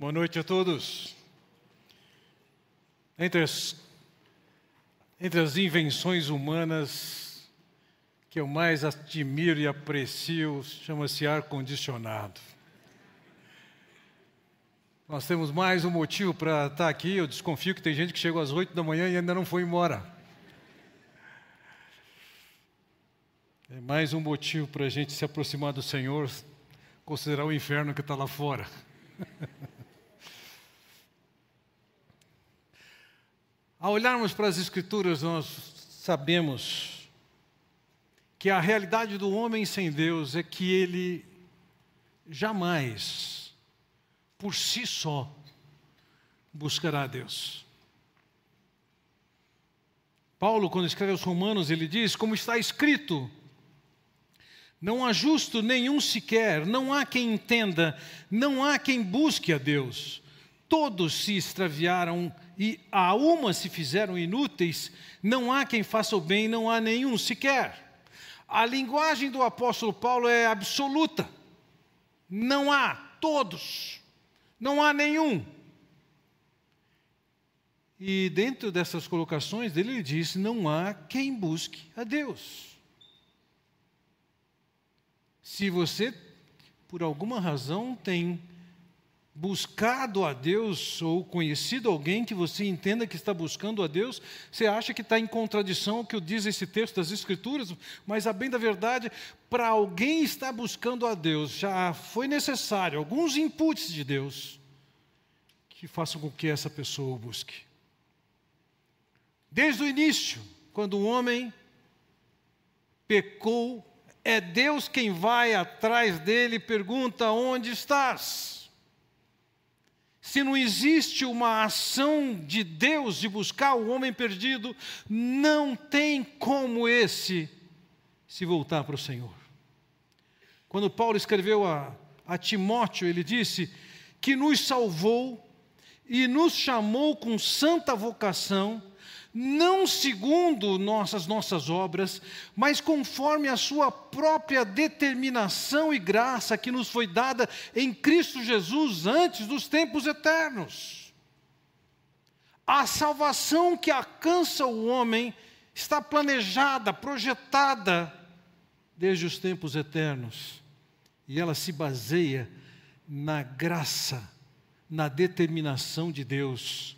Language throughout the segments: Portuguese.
Boa noite a todos. Entre as, entre as invenções humanas que eu mais admiro e aprecio, chama-se ar-condicionado. Nós temos mais um motivo para estar aqui. Eu desconfio que tem gente que chegou às oito da manhã e ainda não foi embora. É mais um motivo para a gente se aproximar do Senhor, considerar o inferno que está lá fora. Ao olharmos para as Escrituras, nós sabemos que a realidade do homem sem Deus é que ele jamais por si só buscará a Deus. Paulo, quando escreve aos Romanos, ele diz: Como está escrito, não há justo nenhum sequer, não há quem entenda, não há quem busque a Deus. Todos se extraviaram e a uma se fizeram inúteis, não há quem faça o bem, não há nenhum sequer. A linguagem do apóstolo Paulo é absoluta. Não há, todos. Não há nenhum. E dentro dessas colocações dele, ele diz: não há quem busque a Deus. Se você, por alguma razão, tem buscado a Deus ou conhecido alguém que você entenda que está buscando a Deus, você acha que está em contradição ao que diz esse texto das Escrituras, mas a bem da verdade, para alguém estar buscando a Deus, já foi necessário alguns inputs de Deus que façam com que essa pessoa o busque. Desde o início, quando o homem pecou, é Deus quem vai atrás dele e pergunta: onde estás? Se não existe uma ação de Deus de buscar o homem perdido, não tem como esse se voltar para o Senhor. Quando Paulo escreveu a, a Timóteo, ele disse que nos salvou e nos chamou com santa vocação, não segundo nossas nossas obras, mas conforme a sua própria determinação e graça que nos foi dada em Cristo Jesus antes dos tempos eternos. A salvação que alcança o homem está planejada, projetada desde os tempos eternos, e ela se baseia na graça, na determinação de Deus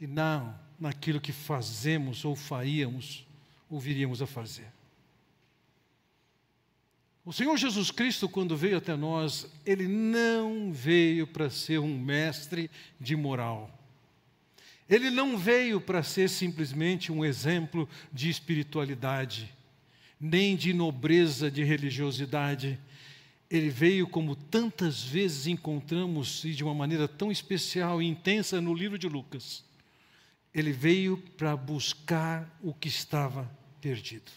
e não naquilo que fazemos ou faríamos ou viríamos a fazer. O Senhor Jesus Cristo, quando veio até nós, ele não veio para ser um mestre de moral. Ele não veio para ser simplesmente um exemplo de espiritualidade, nem de nobreza de religiosidade. Ele veio, como tantas vezes encontramos, e de uma maneira tão especial e intensa no livro de Lucas, ele veio para buscar o que estava perdido.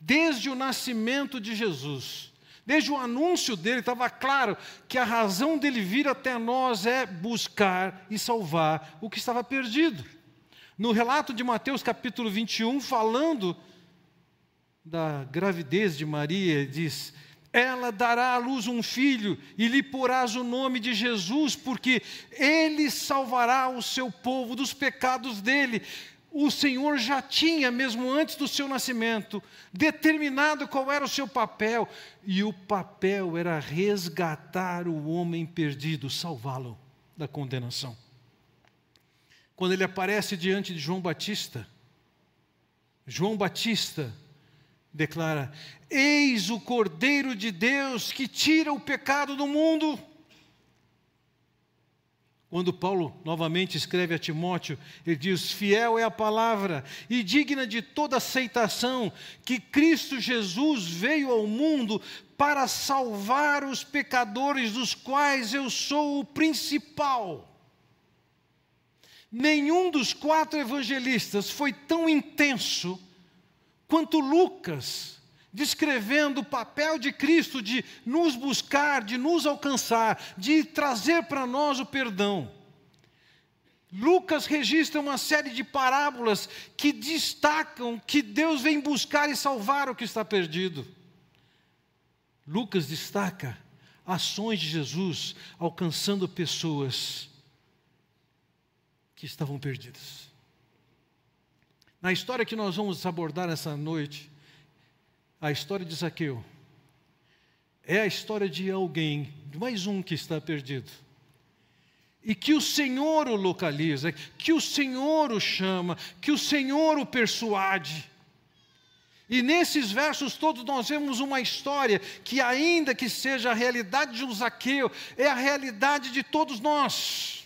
Desde o nascimento de Jesus, desde o anúncio dele, estava claro que a razão dele vir até nós é buscar e salvar o que estava perdido. No relato de Mateus capítulo 21, falando da gravidez de Maria, diz: ela dará à luz um filho e lhe porás o nome de Jesus, porque ele salvará o seu povo dos pecados dele. O Senhor já tinha, mesmo antes do seu nascimento, determinado qual era o seu papel, e o papel era resgatar o homem perdido, salvá-lo da condenação. Quando ele aparece diante de João Batista, João Batista declara: Eis o Cordeiro de Deus que tira o pecado do mundo. Quando Paulo novamente escreve a Timóteo, ele diz: Fiel é a palavra e digna de toda aceitação que Cristo Jesus veio ao mundo para salvar os pecadores, dos quais eu sou o principal. Nenhum dos quatro evangelistas foi tão intenso quanto Lucas, descrevendo o papel de Cristo de nos buscar, de nos alcançar, de trazer para nós o perdão. Lucas registra uma série de parábolas que destacam que Deus vem buscar e salvar o que está perdido. Lucas destaca ações de Jesus alcançando pessoas que estavam perdidas. Na história que nós vamos abordar essa noite, a história de Zaqueu, é a história de alguém, de mais um que está perdido. E que o Senhor o localiza, que o Senhor o chama, que o Senhor o persuade. E nesses versos todos nós vemos uma história que, ainda que seja a realidade de um Zaqueu, é a realidade de todos nós.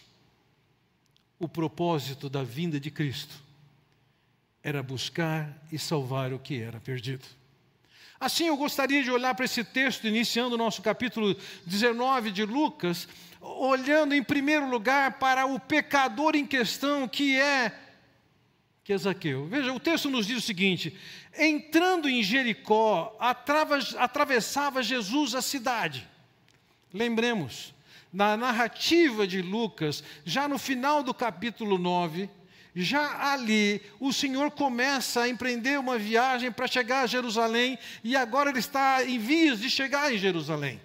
O propósito da vinda de Cristo era buscar e salvar o que era perdido. Assim, eu gostaria de olhar para esse texto, iniciando o nosso capítulo 19 de Lucas, olhando em primeiro lugar para o pecador em questão, que é que é Zaqueu. Veja, o texto nos diz o seguinte: entrando em Jericó, atravessava Jesus a cidade. Lembremos, na narrativa de Lucas, já no final do capítulo 9, já ali o Senhor começa a empreender uma viagem para chegar a Jerusalém e agora ele está em vias de chegar em Jerusalém.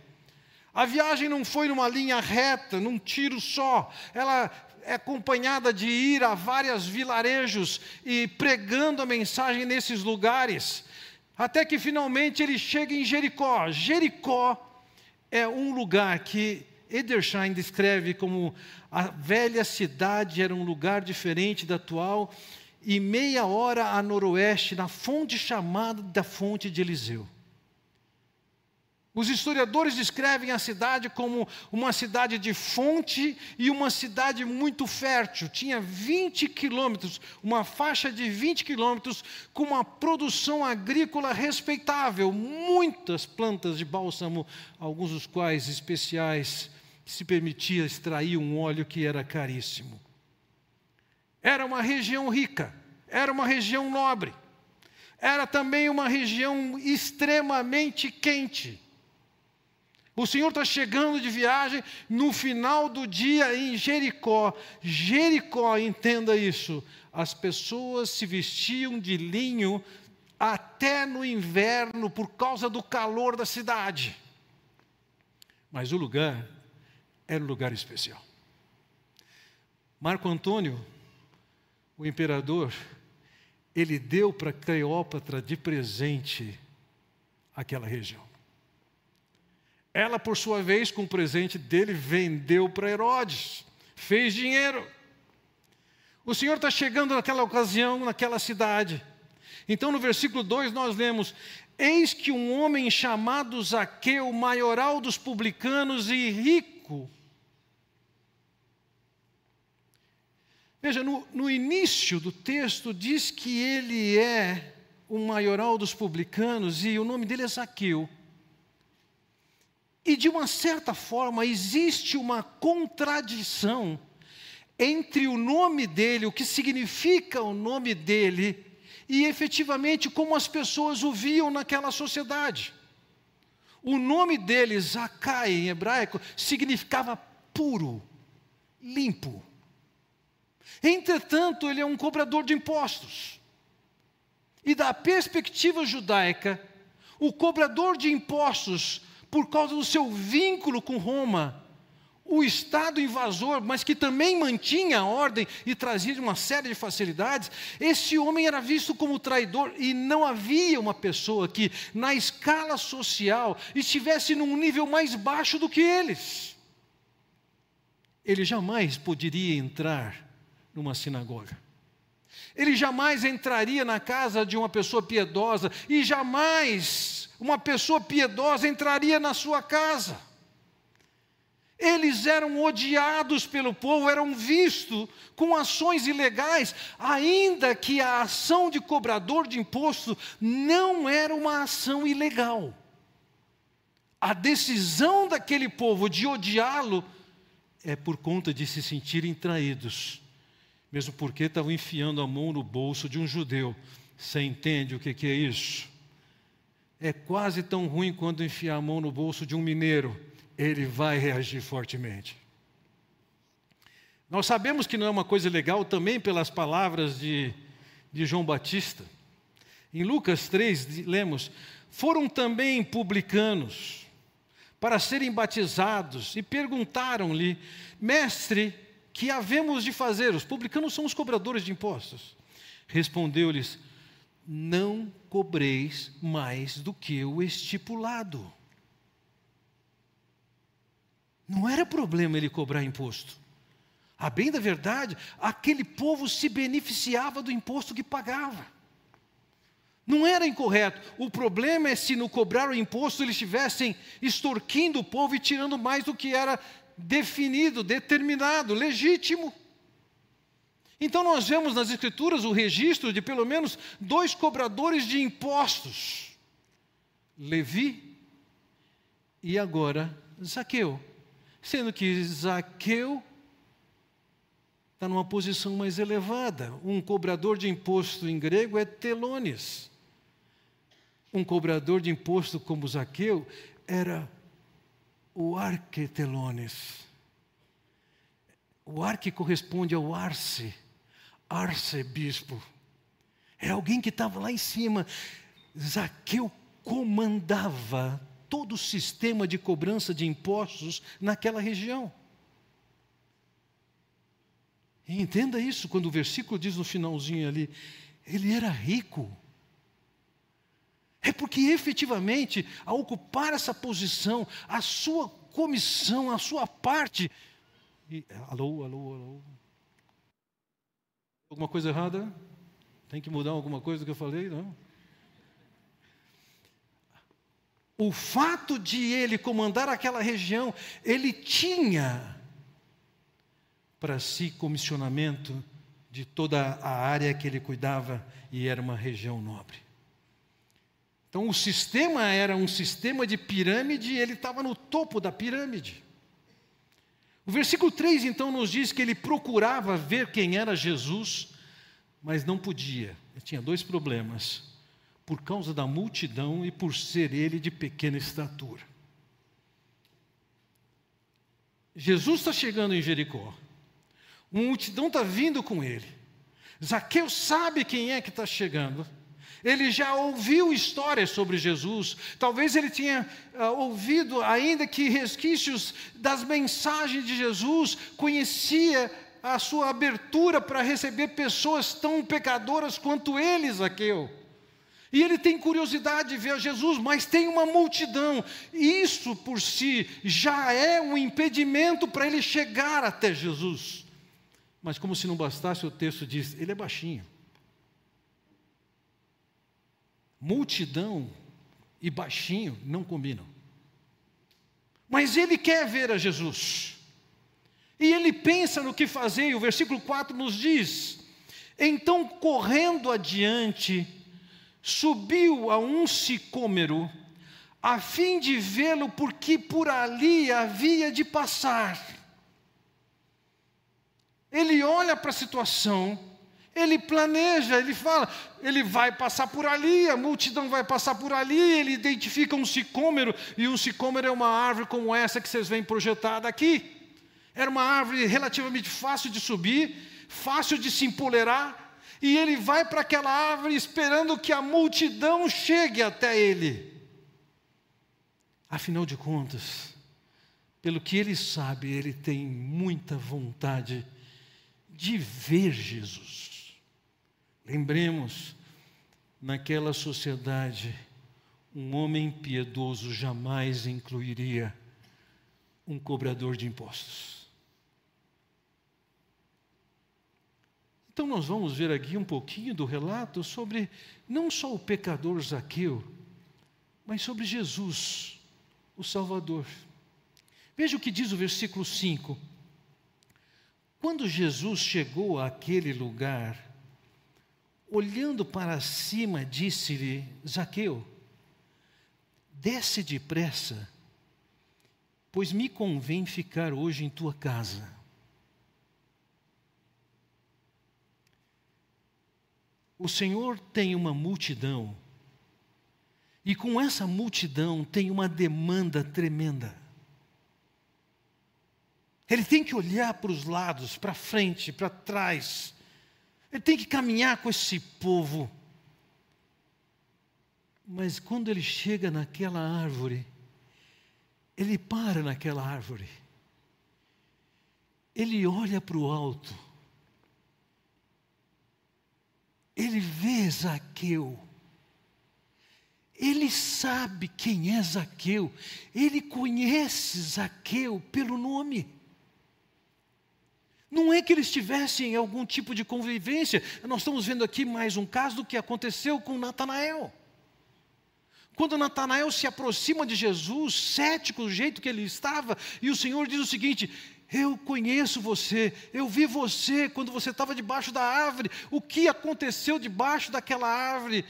A viagem não foi numa linha reta, num tiro só, ela é acompanhada de ir a vários vilarejos e pregando a mensagem nesses lugares, até que finalmente ele chega em Jericó. Jericó é um lugar que Edersheim descreve como a velha cidade era um lugar diferente da atual e meia hora a noroeste, na fonte chamada da fonte de Eliseu. Os historiadores descrevem a cidade como uma cidade de fonte e uma cidade muito fértil. Tinha 20 quilômetros, uma faixa de 20 quilômetros, com uma produção agrícola respeitável, muitas plantas de bálsamo, alguns dos quais especiais, se permitia extrair um óleo que era caríssimo. Era uma região rica, era uma região nobre, era também uma região extremamente quente. O Senhor está chegando de viagem no final do dia em Jericó. Jericó, entenda isso. As pessoas se vestiam de linho até no inverno por causa do calor da cidade. Mas o lugar era um lugar especial. Marco Antônio, o imperador, ele deu para Cleópatra de presente aquela região. Ela, por sua vez, com o presente dele, vendeu para Herodes, fez dinheiro. O Senhor está chegando naquela ocasião, naquela cidade. Então, no versículo 2, nós lemos: Eis que um homem chamado Zaqueu, maioral dos publicanos e rico. Veja, no, no início do texto, diz que ele é o maioral dos publicanos e o nome dele é Zaqueu. E de uma certa forma existe uma contradição entre o nome dele, o que significa o nome dele, e efetivamente como as pessoas o viam naquela sociedade. O nome dele, Zacai, em hebraico, significava puro, limpo. Entretanto, ele é um cobrador de impostos. E da perspectiva judaica, o cobrador de impostos por causa do seu vínculo com Roma, o Estado invasor, mas que também mantinha a ordem e trazia uma série de facilidades, esse homem era visto como traidor e não havia uma pessoa que, na escala social, estivesse num nível mais baixo do que eles. Ele jamais poderia entrar numa sinagoga. Ele jamais entraria na casa de uma pessoa piedosa e jamais uma pessoa piedosa entraria na sua casa. Eles eram odiados pelo povo, eram vistos com ações ilegais, ainda que a ação de cobrador de imposto não era uma ação ilegal. A decisão daquele povo de odiá-lo é por conta de se sentirem traídos, mesmo porque estavam enfiando a mão no bolso de um judeu. Você entende o que é isso? é quase tão ruim quando enfiar a mão no bolso de um mineiro, ele vai reagir fortemente. Nós sabemos que não é uma coisa legal também pelas palavras de, de João Batista. Em Lucas 3, lemos: Foram também publicanos, para serem batizados e perguntaram-lhe: Mestre, que havemos de fazer? Os publicanos são os cobradores de impostos. Respondeu-lhes: Não cobreis mais do que o estipulado. Não era problema ele cobrar imposto. A bem da verdade, aquele povo se beneficiava do imposto que pagava. Não era incorreto. O problema é se no cobrar o imposto eles estivessem extorquindo o povo e tirando mais do que era definido, determinado, legítimo. Então nós vemos nas Escrituras o registro de pelo menos dois cobradores de impostos: Levi e agora Zaqueu. Sendo que Zaqueu está numa posição mais elevada. Um cobrador de imposto em grego é telones. Um cobrador de imposto como Zaqueu era o arquetelones. O arque corresponde ao arce, arcebispo. É alguém que estava lá em cima. Zaqueu comandava todo o sistema de cobrança de impostos naquela região. E entenda isso quando o versículo diz no finalzinho ali: ele era rico. É porque efetivamente, ao ocupar essa posição, a sua comissão, a sua parte. E, alô, alô, alô. Alguma coisa errada? Tem que mudar alguma coisa do que eu falei? Não. O fato de ele comandar aquela região, ele tinha para si comissionamento de toda a área que ele cuidava e era uma região nobre. Então o sistema era um sistema de pirâmide e ele estava no topo da pirâmide. O versículo 3 então nos diz que ele procurava ver quem era Jesus, mas não podia. Ele tinha dois problemas: por causa da multidão e por ser ele de pequena estatura. Jesus está chegando em Jericó. Uma multidão está vindo com ele. Zaqueu sabe quem é que está chegando. Ele já ouviu histórias sobre Jesus. Talvez ele tenha uh, ouvido, ainda que resquícios das mensagens de Jesus, conhecia a sua abertura para receber pessoas tão pecadoras quanto ele, Zaqueu. E ele tem curiosidade de ver Jesus, mas tem uma multidão. Isso por si já é um impedimento para ele chegar até Jesus. Mas, como se não bastasse, o texto diz: ele é baixinho. Multidão e baixinho não combinam. Mas ele quer ver a Jesus. E ele pensa no que fazer, e o versículo 4 nos diz: Então, correndo adiante, subiu a um sicômero, a fim de vê-lo, porque por ali havia de passar. Ele olha para a situação, ele planeja, ele fala, ele vai passar por ali, a multidão vai passar por ali, ele identifica um sicômero, e um sicômero é uma árvore como essa que vocês veem projetada aqui. Era uma árvore relativamente fácil de subir, fácil de se empolerar, e ele vai para aquela árvore esperando que a multidão chegue até ele. Afinal de contas, pelo que ele sabe, ele tem muita vontade de ver Jesus. Lembremos, naquela sociedade, um homem piedoso jamais incluiria um cobrador de impostos. Então, nós vamos ver aqui um pouquinho do relato sobre não só o pecador Zaqueu, mas sobre Jesus, o Salvador. Veja o que diz o versículo 5. Quando Jesus chegou àquele lugar, olhando para cima, disse-lhe: Zaqueu, desce depressa, pois me convém ficar hoje em tua casa. O Senhor tem uma multidão, e com essa multidão tem uma demanda tremenda. Ele tem que olhar para os lados, para frente, para trás. Ele tem que caminhar com esse povo. Mas quando ele chega naquela árvore, ele para naquela árvore, ele olha para o alto, ele vê Zaqueu, ele sabe quem é Zaqueu, ele conhece Zaqueu pelo nome. Não é que eles tivessem algum tipo de convivência, nós estamos vendo aqui mais um caso do que aconteceu com Natanael. Quando Natanael se aproxima de Jesus, cético do jeito que ele estava, e o Senhor diz o seguinte: Eu conheço você, eu vi você quando você estava debaixo da árvore, o que aconteceu debaixo daquela árvore?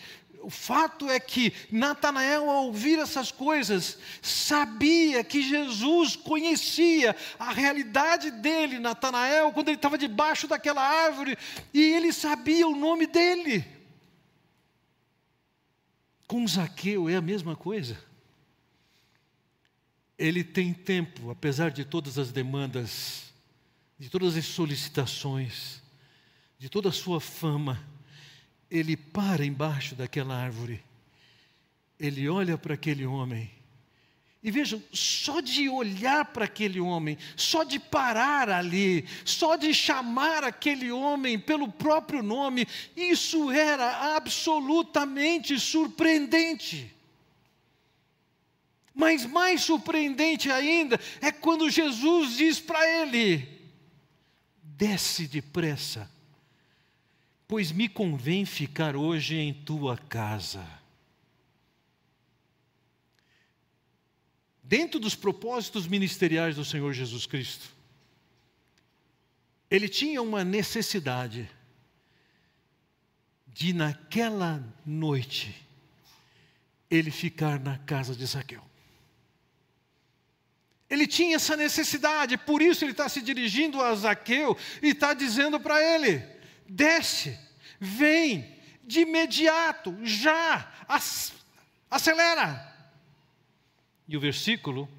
O fato é que Natanael, ao ouvir essas coisas, sabia que Jesus conhecia a realidade dele, Natanael, quando ele estava debaixo daquela árvore, e ele sabia o nome dele. Com Zaqueu é a mesma coisa. Ele tem tempo, apesar de todas as demandas, de todas as solicitações, de toda a sua fama, ele para embaixo daquela árvore, ele olha para aquele homem, e vejam, só de olhar para aquele homem, só de parar ali, só de chamar aquele homem pelo próprio nome, isso era absolutamente surpreendente. Mas mais surpreendente ainda é quando Jesus diz para ele: desce depressa pois me convém ficar hoje em tua casa. Dentro dos propósitos ministeriais do Senhor Jesus Cristo, ele tinha uma necessidade de, naquela noite, ele ficar na casa de Zaqueu. Ele tinha essa necessidade, por isso ele está se dirigindo a Zaqueu e está dizendo para ele: desce, vem, de imediato, já, acelera. E o versículo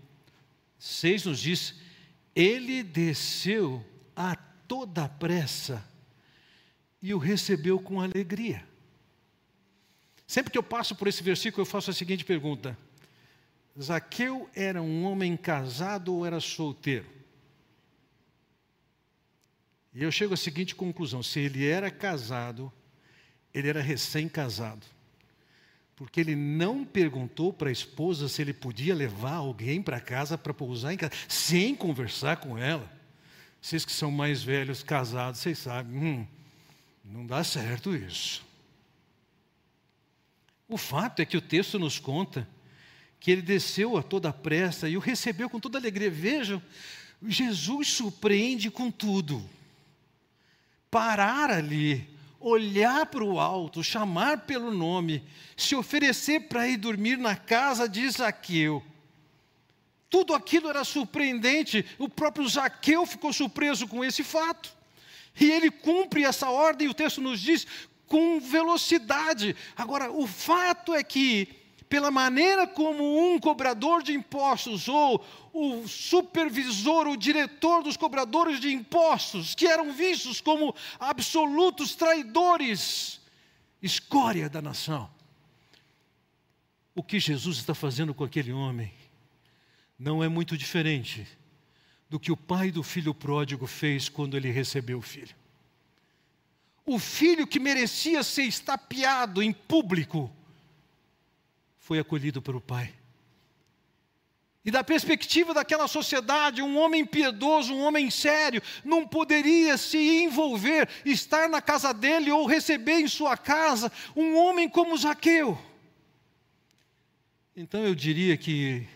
6 nos diz: Ele desceu a toda pressa e o recebeu com alegria. Sempre que eu passo por esse versículo, eu faço a seguinte pergunta: Zaqueu era um homem casado ou era solteiro? E eu chego à seguinte conclusão: se ele era casado, ele era recém-casado. Porque ele não perguntou para a esposa se ele podia levar alguém para casa para pousar em casa, sem conversar com ela. Vocês que são mais velhos, casados, vocês sabem, hum, não dá certo isso. O fato é que o texto nos conta que ele desceu a toda pressa e o recebeu com toda alegria. Vejam, Jesus surpreende com tudo parar ali, olhar para o alto, chamar pelo nome, se oferecer para ir dormir na casa de Zaqueu. Tudo aquilo era surpreendente, o próprio Zaqueu ficou surpreso com esse fato. E ele cumpre essa ordem, o texto nos diz, com velocidade. Agora, o fato é que pela maneira como um cobrador de impostos ou o supervisor, o diretor dos cobradores de impostos, que eram vistos como absolutos traidores, escória da nação. O que Jesus está fazendo com aquele homem não é muito diferente do que o pai do filho pródigo fez quando ele recebeu o filho. O filho que merecia ser estapeado em público, foi acolhido pelo Pai. E da perspectiva daquela sociedade, um homem piedoso, um homem sério, não poderia se envolver, estar na casa dele ou receber em sua casa um homem como Zaqueu. Então eu diria que,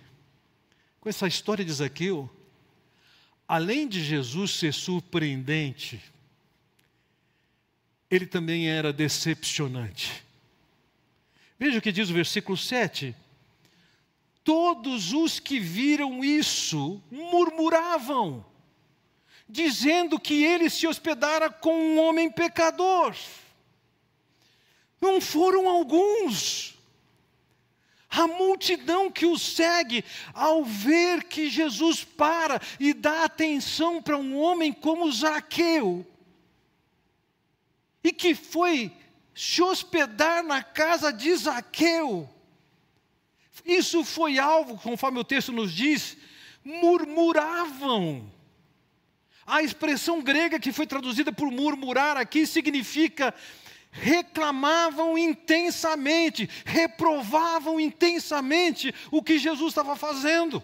com essa história de Zaqueu, além de Jesus ser surpreendente, ele também era decepcionante. Veja o que diz o versículo 7. Todos os que viram isso murmuravam, dizendo que ele se hospedara com um homem pecador. Não foram alguns. A multidão que o segue, ao ver que Jesus para e dá atenção para um homem como Zaqueu, e que foi se hospedar na casa de Zaqueu, Isso foi alvo, conforme o texto nos diz, murmuravam. A expressão grega que foi traduzida por murmurar aqui significa reclamavam intensamente, reprovavam intensamente o que Jesus estava fazendo.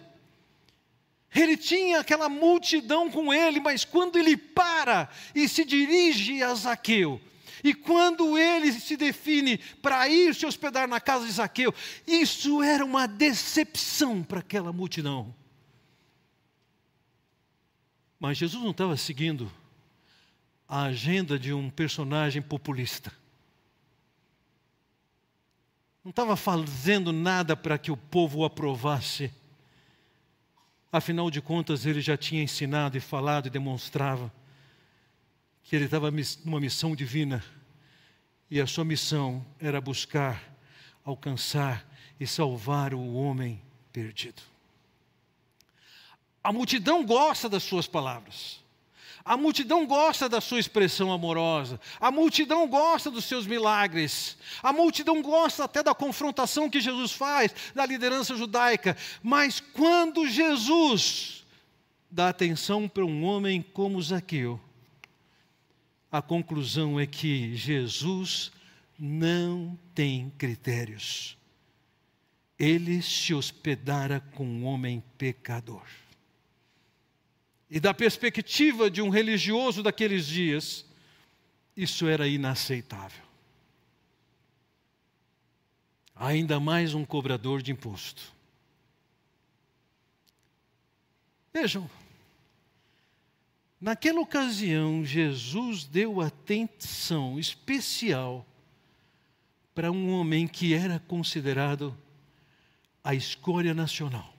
Ele tinha aquela multidão com ele, mas quando ele para e se dirige a Zaqueu, e quando ele se define para ir se hospedar na casa de Zaqueu, isso era uma decepção para aquela multidão. Mas Jesus não estava seguindo a agenda de um personagem populista. Não estava fazendo nada para que o povo o aprovasse. Afinal de contas, ele já tinha ensinado e falado e demonstrava que ele estava numa missão divina e a sua missão era buscar, alcançar e salvar o homem perdido. A multidão gosta das suas palavras. A multidão gosta da sua expressão amorosa. A multidão gosta dos seus milagres. A multidão gosta até da confrontação que Jesus faz da liderança judaica. Mas quando Jesus dá atenção para um homem como Zaqueu, a conclusão é que Jesus não tem critérios. Ele se hospedara com um homem pecador. E da perspectiva de um religioso daqueles dias, isso era inaceitável. Ainda mais um cobrador de imposto. Vejam, naquela ocasião, Jesus deu atenção especial para um homem que era considerado a escória nacional.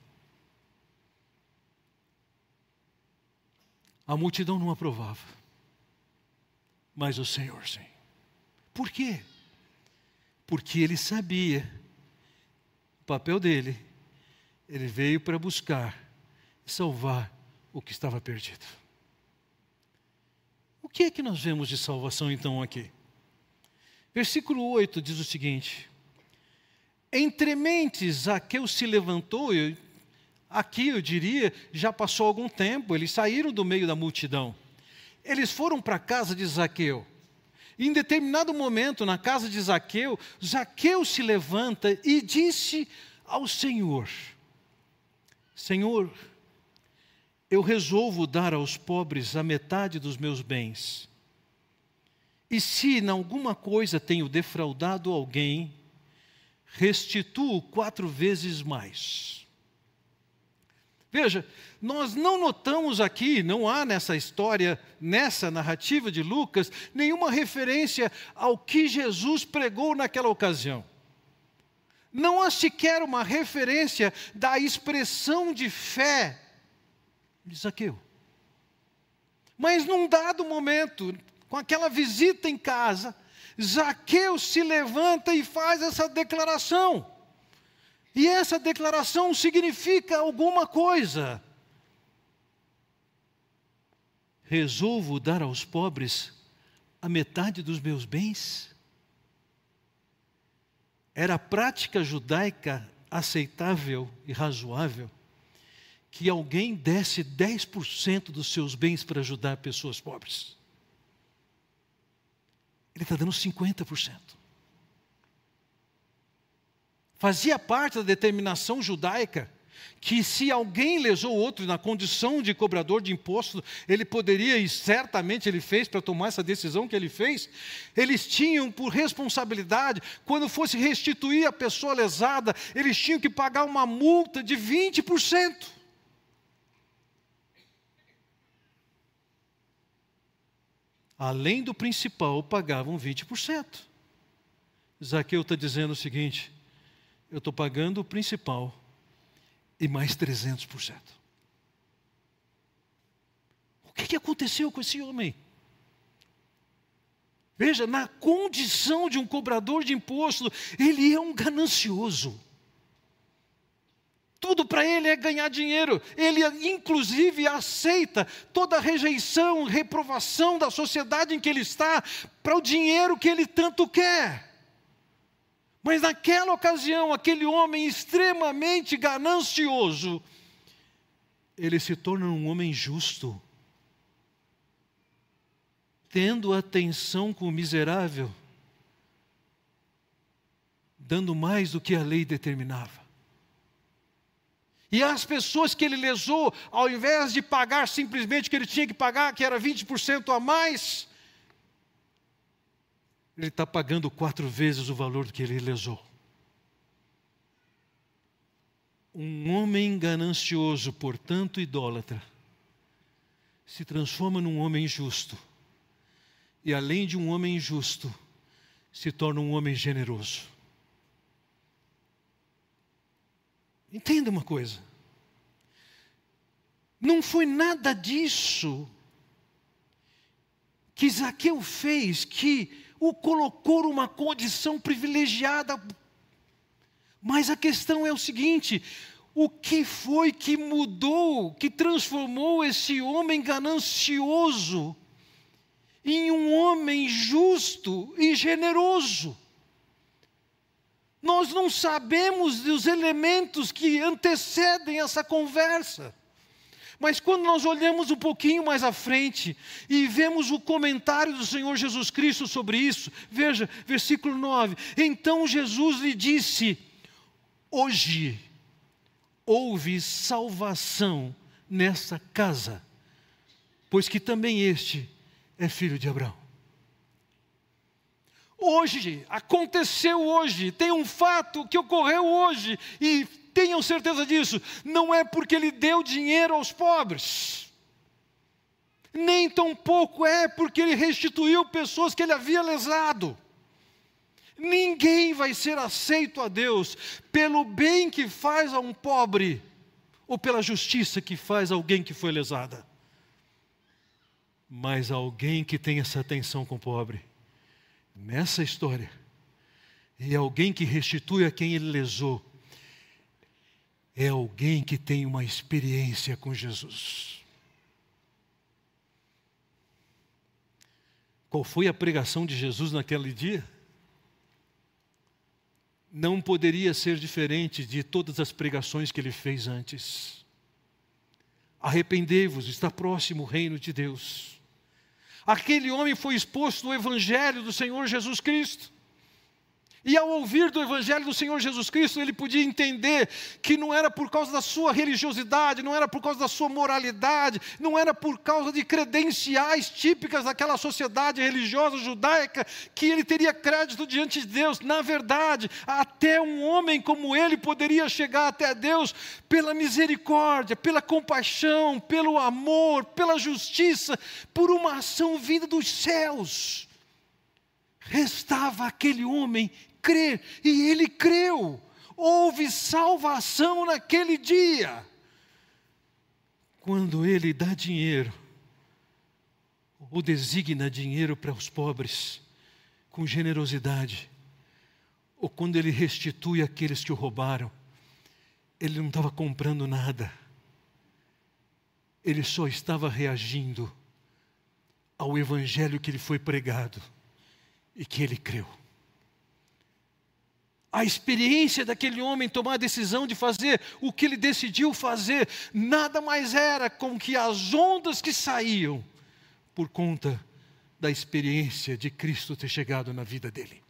A multidão não aprovava, mas o Senhor sim. Por quê? Porque ele sabia o papel dele, ele veio para buscar e salvar o que estava perdido. Que é que nós vemos de salvação então aqui? Versículo 8 diz o seguinte: Entre mentes, Zaqueu se levantou, e Aqui eu diria, já passou algum tempo, eles saíram do meio da multidão. Eles foram para a casa de Zaqueu. Em determinado momento, na casa de Zaqueu, Zaqueu se levanta e disse ao Senhor: Senhor, eu resolvo dar aos pobres a metade dos meus bens. E se em alguma coisa tenho defraudado alguém, restituo quatro vezes mais. Veja, nós não notamos aqui, não há nessa história, nessa narrativa de Lucas, nenhuma referência ao que Jesus pregou naquela ocasião. Não há sequer uma referência da expressão de fé de Zaqueu. Mas num dado momento, com aquela visita em casa, Zaqueu se levanta e faz essa declaração. E essa declaração significa alguma coisa. Resolvo dar aos pobres a metade dos meus bens? Era a prática judaica aceitável e razoável que alguém desse 10% dos seus bens para ajudar pessoas pobres. Ele está dando 50% fazia parte da determinação judaica que se alguém lesou outro na condição de cobrador de imposto, ele poderia, e certamente ele fez para tomar essa decisão que ele fez, eles tinham por responsabilidade, quando fosse restituir a pessoa lesada, eles tinham que pagar uma multa de 20%. Além do principal, pagavam 20%. Zaqueu está dizendo o seguinte: eu estou pagando o principal e mais 300%. O que, que aconteceu com esse homem? Veja, na condição de um cobrador de imposto, ele é um ganancioso. Tudo para ele é ganhar dinheiro. Ele, inclusive, aceita toda a rejeição, reprovação da sociedade em que ele está, para o dinheiro que ele tanto quer. Mas naquela ocasião, aquele homem extremamente ganancioso, ele se torna um homem justo, tendo atenção com o miserável, dando mais do que a lei determinava. E as pessoas que ele lesou, ao invés de pagar simplesmente o que ele tinha que pagar, que era 20% a mais, ele está pagando quatro vezes o valor que ele lesou. Um homem ganancioso, portanto idólatra, se transforma num homem justo. E além de um homem justo, se torna um homem generoso. Entenda uma coisa. Não foi nada disso que Zaqueu fez que o colocou numa condição privilegiada. Mas a questão é o seguinte: o que foi que mudou, que transformou esse homem ganancioso em um homem justo e generoso? Nós não sabemos dos elementos que antecedem essa conversa. Mas quando nós olhamos um pouquinho mais à frente e vemos o comentário do Senhor Jesus Cristo sobre isso, veja, versículo 9: Então Jesus lhe disse: Hoje houve salvação nessa casa, pois que também este é filho de Abraão. Hoje, aconteceu hoje, tem um fato que ocorreu hoje, e tenham certeza disso, não é porque ele deu dinheiro aos pobres, nem tampouco é porque ele restituiu pessoas que ele havia lesado. Ninguém vai ser aceito a Deus pelo bem que faz a um pobre ou pela justiça que faz a alguém que foi lesada. Mas alguém que tem essa atenção com o pobre, nessa história, e alguém que restitui a quem ele lesou, é alguém que tem uma experiência com Jesus. Qual foi a pregação de Jesus naquele dia? Não poderia ser diferente de todas as pregações que ele fez antes. Arrependei-vos, está próximo o reino de Deus. Aquele homem foi exposto no Evangelho do Senhor Jesus Cristo. E ao ouvir do Evangelho do Senhor Jesus Cristo, ele podia entender que não era por causa da sua religiosidade, não era por causa da sua moralidade, não era por causa de credenciais típicas daquela sociedade religiosa judaica que ele teria crédito diante de Deus. Na verdade, até um homem como ele poderia chegar até Deus pela misericórdia, pela compaixão, pelo amor, pela justiça, por uma ação vinda dos céus. Restava aquele homem crer, e ele creu. Houve salvação naquele dia. Quando ele dá dinheiro, ou designa dinheiro para os pobres, com generosidade, ou quando ele restitui aqueles que o roubaram, ele não estava comprando nada, ele só estava reagindo ao evangelho que lhe foi pregado e que ele creu a experiência daquele homem tomar a decisão de fazer o que ele decidiu fazer, nada mais era com que as ondas que saíam por conta da experiência de Cristo ter chegado na vida dele.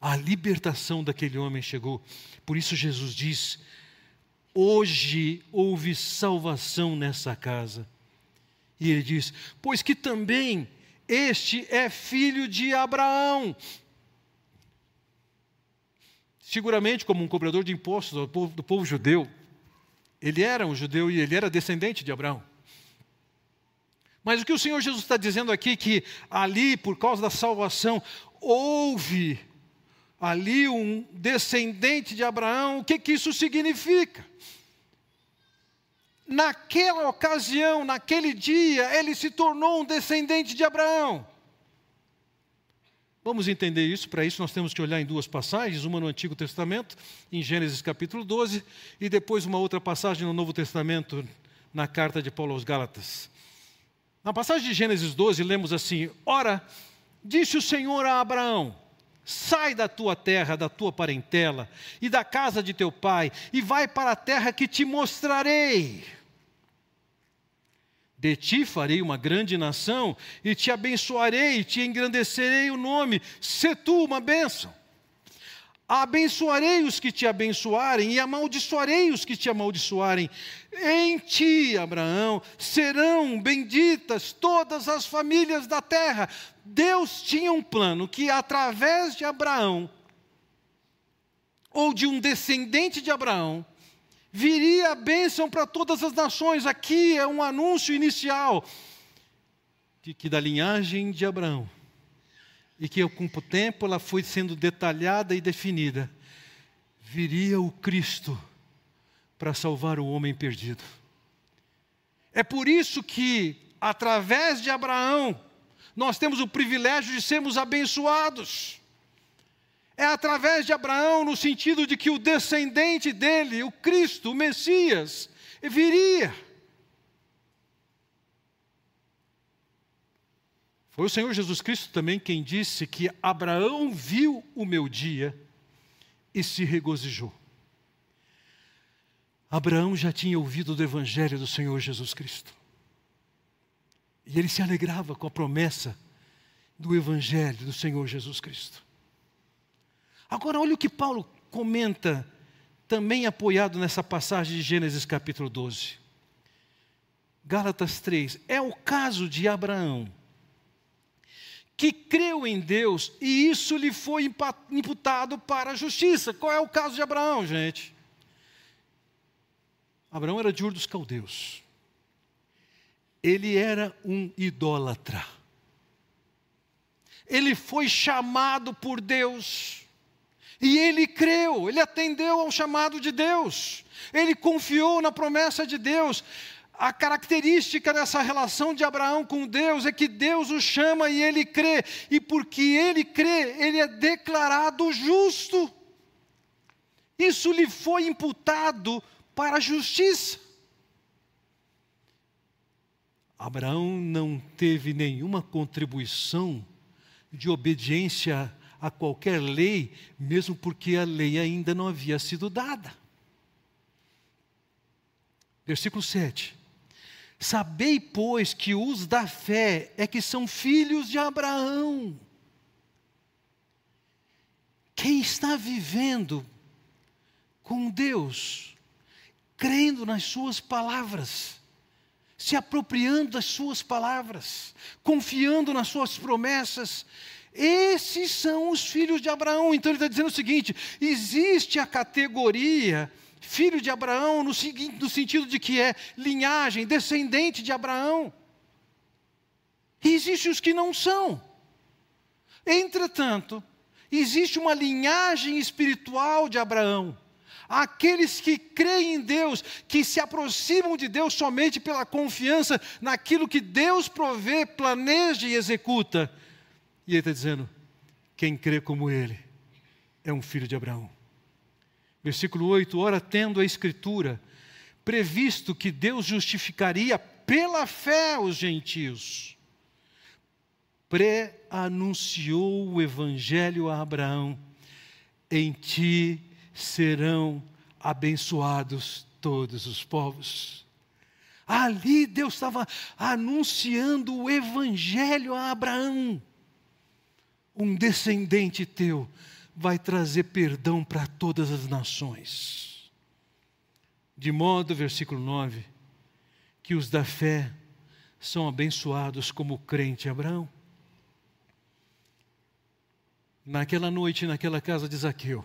A libertação daquele homem chegou. Por isso Jesus diz: Hoje houve salvação nessa casa. E ele diz: Pois que também este é filho de Abraão seguramente como um cobrador de impostos do povo, do povo judeu. Ele era um judeu e ele era descendente de Abraão. Mas o que o Senhor Jesus está dizendo aqui, que ali, por causa da salvação, houve ali um descendente de Abraão, o que, que isso significa? Naquela ocasião, naquele dia, ele se tornou um descendente de Abraão. Vamos entender isso, para isso nós temos que olhar em duas passagens, uma no Antigo Testamento, em Gênesis capítulo 12, e depois uma outra passagem no Novo Testamento, na carta de Paulo aos Gálatas. Na passagem de Gênesis 12, lemos assim: Ora, disse o Senhor a Abraão: Sai da tua terra, da tua parentela e da casa de teu pai, e vai para a terra que te mostrarei. De ti farei uma grande nação, e te abençoarei, e te engrandecerei o nome, se tu uma bênção. Abençoarei os que te abençoarem, e amaldiçoarei os que te amaldiçoarem. Em ti, Abraão, serão benditas todas as famílias da terra. Deus tinha um plano que, através de Abraão, ou de um descendente de Abraão, viria a bênção para todas as nações. Aqui é um anúncio inicial de que da linhagem de Abraão, e que com o tempo ela foi sendo detalhada e definida, viria o Cristo para salvar o homem perdido. É por isso que, através de Abraão, nós temos o privilégio de sermos abençoados. É através de Abraão, no sentido de que o descendente dele, o Cristo, o Messias, viria. Foi o Senhor Jesus Cristo também quem disse que Abraão viu o meu dia e se regozijou. Abraão já tinha ouvido do Evangelho do Senhor Jesus Cristo. E ele se alegrava com a promessa do Evangelho do Senhor Jesus Cristo. Agora, olha o que Paulo comenta, também apoiado nessa passagem de Gênesis capítulo 12. Gálatas 3. É o caso de Abraão, que creu em Deus e isso lhe foi imputado para a justiça. Qual é o caso de Abraão, gente? Abraão era de Ur dos Caldeus ele era um idólatra. Ele foi chamado por Deus. E ele creu, ele atendeu ao chamado de Deus. Ele confiou na promessa de Deus. A característica dessa relação de Abraão com Deus é que Deus o chama e ele crê. E porque ele crê, ele é declarado justo. Isso lhe foi imputado para a justiça. Abraão não teve nenhuma contribuição de obediência a qualquer lei, mesmo porque a lei ainda não havia sido dada. Versículo 7. Sabei, pois, que os da fé é que são filhos de Abraão. Quem está vivendo com Deus, crendo nas Suas palavras, se apropriando das suas palavras, confiando nas suas promessas. Esses são os filhos de Abraão. Então ele está dizendo o seguinte: existe a categoria filho de Abraão, no, no sentido de que é linhagem, descendente de Abraão. E existem os que não são. Entretanto, existe uma linhagem espiritual de Abraão aqueles que creem em Deus, que se aproximam de Deus somente pela confiança naquilo que Deus provê, planeja e executa. E ele está dizendo: quem crê como ele é um filho de Abraão. Versículo 8: Ora, tendo a Escritura previsto que Deus justificaria pela fé os gentios, pré-anunciou o Evangelho a Abraão: em ti serão abençoados todos os povos. Ali Deus estava anunciando o Evangelho a Abraão. Um descendente teu vai trazer perdão para todas as nações. De modo, versículo 9, que os da fé são abençoados como o crente Abraão. Naquela noite, naquela casa de Zaqueu,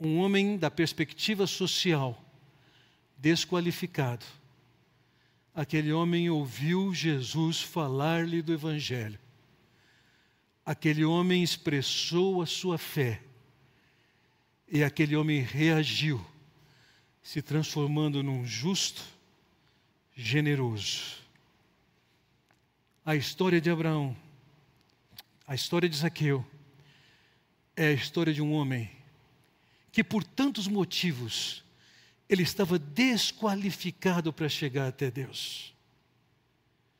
um homem da perspectiva social desqualificado. Aquele homem ouviu Jesus falar-lhe do Evangelho. Aquele homem expressou a sua fé. E aquele homem reagiu, se transformando num justo, generoso. A história de Abraão, a história de Zaqueu, é a história de um homem que por tantos motivos ele estava desqualificado para chegar até Deus.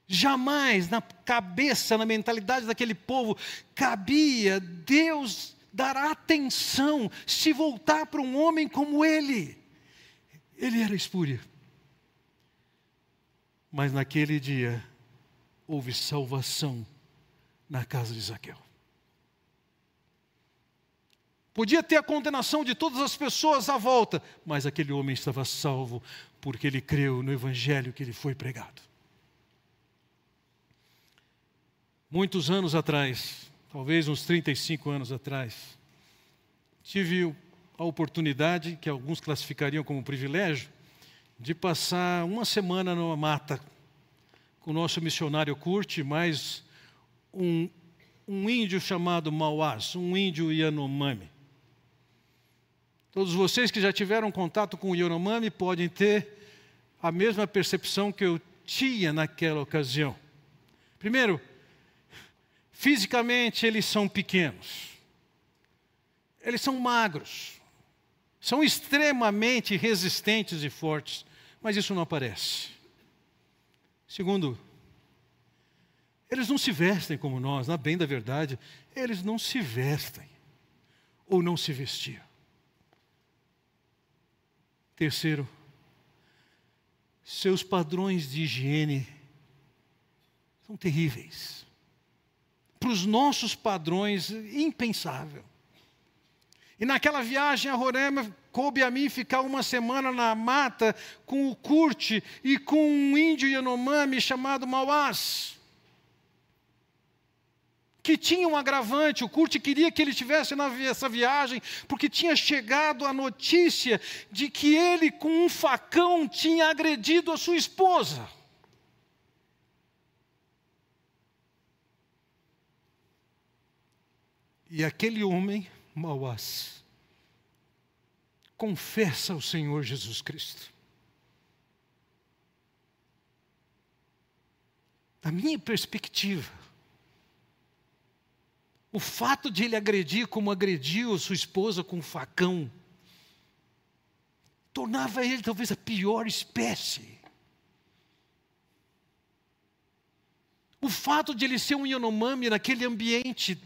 Jamais na cabeça, na mentalidade daquele povo, cabia Deus dar atenção se voltar para um homem como ele. Ele era espúria. Mas naquele dia houve salvação na casa de Zaqueu. Podia ter a condenação de todas as pessoas à volta, mas aquele homem estava salvo porque ele creu no evangelho que lhe foi pregado. Muitos anos atrás, talvez uns 35 anos atrás, tive a oportunidade, que alguns classificariam como privilégio, de passar uma semana numa mata com o nosso missionário Curte, mais um, um índio chamado Mauás, um índio Yanomami. Todos vocês que já tiveram contato com o Yanomami podem ter a mesma percepção que eu tinha naquela ocasião. Primeiro, Fisicamente, eles são pequenos. Eles são magros. São extremamente resistentes e fortes, mas isso não aparece. Segundo, eles não se vestem como nós, na bem da verdade, eles não se vestem ou não se vestiam. Terceiro, seus padrões de higiene são terríveis para os nossos padrões, impensável. E naquela viagem a Roraima, coube a mim ficar uma semana na mata com o Curte e com um índio Yanomami chamado Mauás. Que tinha um agravante, o Curte queria que ele estivesse nessa viagem, porque tinha chegado a notícia de que ele, com um facão, tinha agredido a sua esposa. E aquele homem, Mauás, confessa ao Senhor Jesus Cristo. Da minha perspectiva, o fato de ele agredir como agrediu sua esposa com um facão, tornava ele talvez a pior espécie. O fato de ele ser um Yanomami naquele ambiente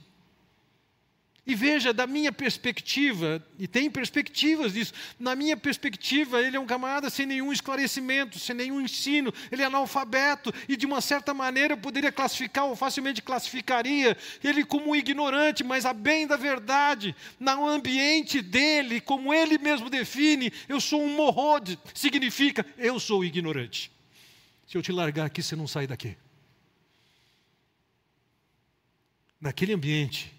e veja, da minha perspectiva, e tem perspectivas disso, na minha perspectiva, ele é um camarada sem nenhum esclarecimento, sem nenhum ensino, ele é analfabeto, e de uma certa maneira eu poderia classificar, ou facilmente classificaria, ele como um ignorante, mas a bem da verdade, no ambiente dele, como ele mesmo define, eu sou um morrode, significa eu sou ignorante. Se eu te largar aqui, você não sai daqui. Naquele ambiente,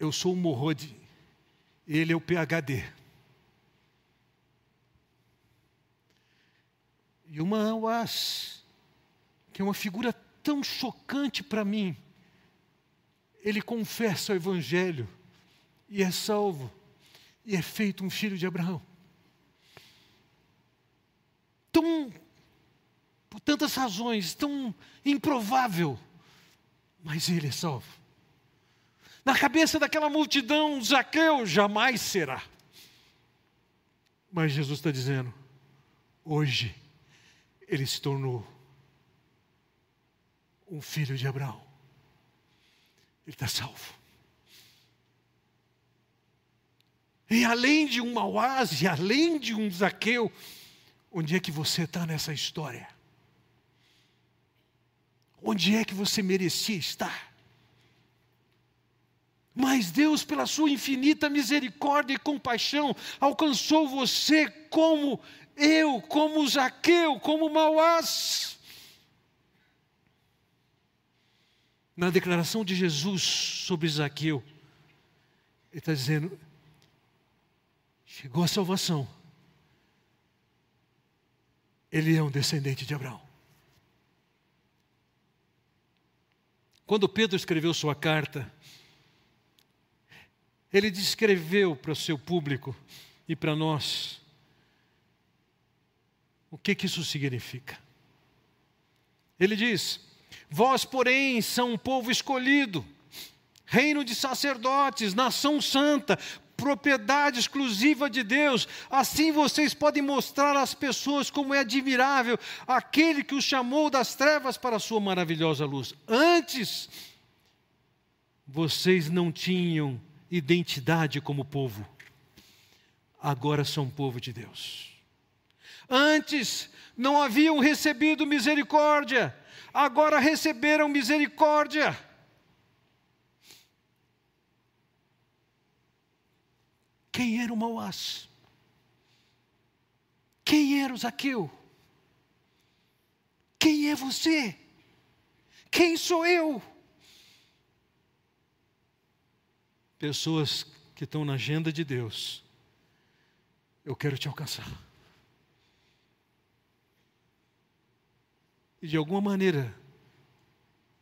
eu sou o Morrode, ele é o PHD. E uma Awas, que é uma figura tão chocante para mim, ele confessa o Evangelho e é salvo, e é feito um filho de Abraão. Tão, por tantas razões, tão improvável, mas ele é salvo. Na cabeça daquela multidão, Zaqueu jamais será. Mas Jesus está dizendo: hoje ele se tornou um filho de Abraão. Ele está salvo. E além de um Mauás, além de um Zaqueu, onde é que você está nessa história? Onde é que você merecia estar? Mas Deus, pela sua infinita misericórdia e compaixão, alcançou você como eu, como Zaqueu, como Mauás. Na declaração de Jesus sobre Zaqueu, ele está dizendo: chegou a salvação, ele é um descendente de Abraão. Quando Pedro escreveu sua carta, ele descreveu para o seu público e para nós o que, que isso significa. Ele diz: Vós, porém, são um povo escolhido, reino de sacerdotes, nação santa, propriedade exclusiva de Deus. Assim vocês podem mostrar às pessoas como é admirável aquele que os chamou das trevas para a sua maravilhosa luz. Antes, vocês não tinham identidade como povo, agora são povo de Deus. Antes, não haviam recebido misericórdia, agora receberam misericórdia. Quem era o Mauás? Quem era o Zaqueu? Quem é você? Quem sou eu? Pessoas que estão na agenda de Deus, eu quero te alcançar. E de alguma maneira,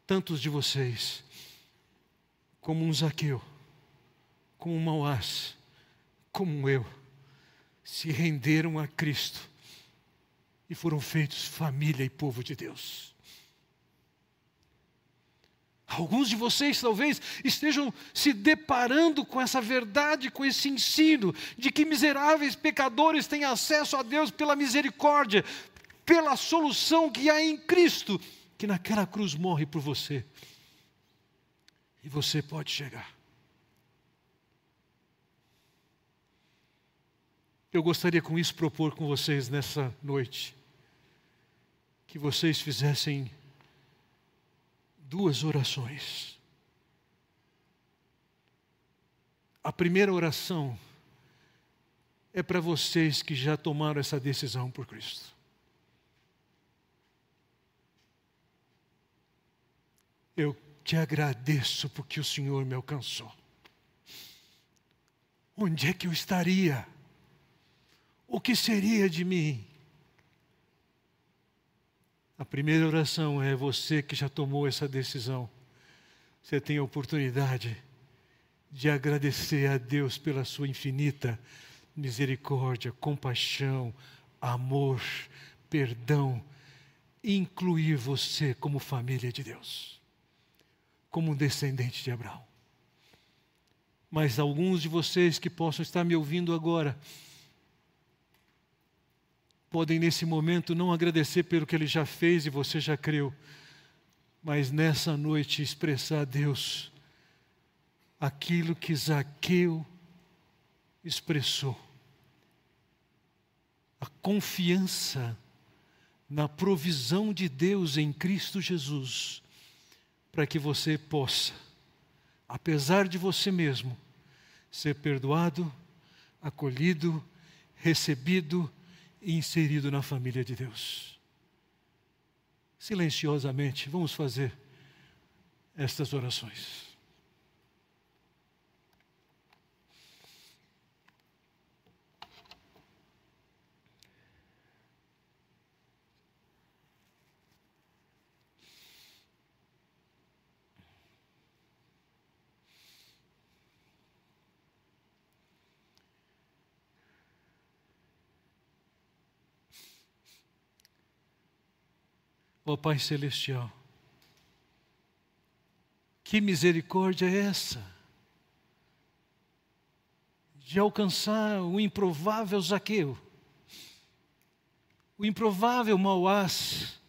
tantos de vocês, como um Zaqueu, como um Mauás, como eu, se renderam a Cristo e foram feitos família e povo de Deus. Alguns de vocês talvez estejam se deparando com essa verdade, com esse ensino de que miseráveis pecadores têm acesso a Deus pela misericórdia, pela solução que há em Cristo, que naquela cruz morre por você. E você pode chegar. Eu gostaria com isso propor com vocês nessa noite que vocês fizessem duas orações. A primeira oração é para vocês que já tomaram essa decisão por Cristo. Eu te agradeço porque o Senhor me alcançou. Onde é que eu estaria? O que seria de mim? A primeira oração é você que já tomou essa decisão. Você tem a oportunidade de agradecer a Deus pela sua infinita misericórdia, compaixão, amor, perdão, incluir você como família de Deus, como descendente de Abraão. Mas alguns de vocês que possam estar me ouvindo agora, podem nesse momento não agradecer pelo que ele já fez e você já creu, mas nessa noite expressar a Deus aquilo que Zaqueu expressou. A confiança na provisão de Deus em Cristo Jesus, para que você possa, apesar de você mesmo, ser perdoado, acolhido, recebido inserido na família de Deus. Silenciosamente, vamos fazer estas orações. Ó Pai Celestial, que misericórdia é essa? De alcançar o improvável Zaqueu, o improvável Mauás,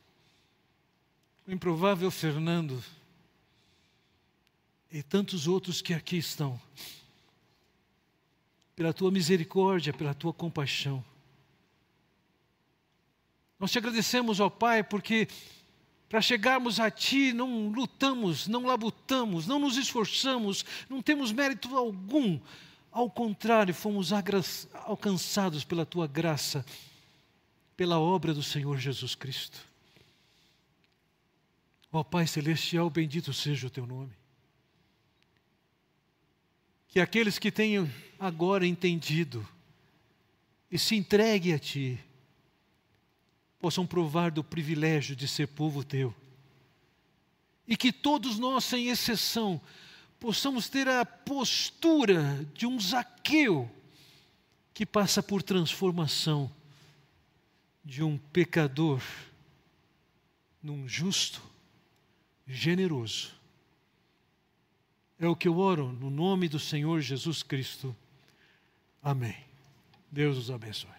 o improvável Fernando e tantos outros que aqui estão. Pela tua misericórdia, pela tua compaixão. Nós te agradecemos, ó Pai, porque para chegarmos a Ti não lutamos, não labutamos, não nos esforçamos, não temos mérito algum. Ao contrário, fomos alcançados pela Tua graça, pela obra do Senhor Jesus Cristo. Ó Pai Celestial, bendito seja o Teu nome. Que aqueles que tenham agora entendido e se entreguem a Ti, possam provar do privilégio de ser povo teu. E que todos nós, sem exceção, possamos ter a postura de um Zaqueu que passa por transformação de um pecador num justo, generoso. É o que eu oro no nome do Senhor Jesus Cristo. Amém. Deus os abençoe.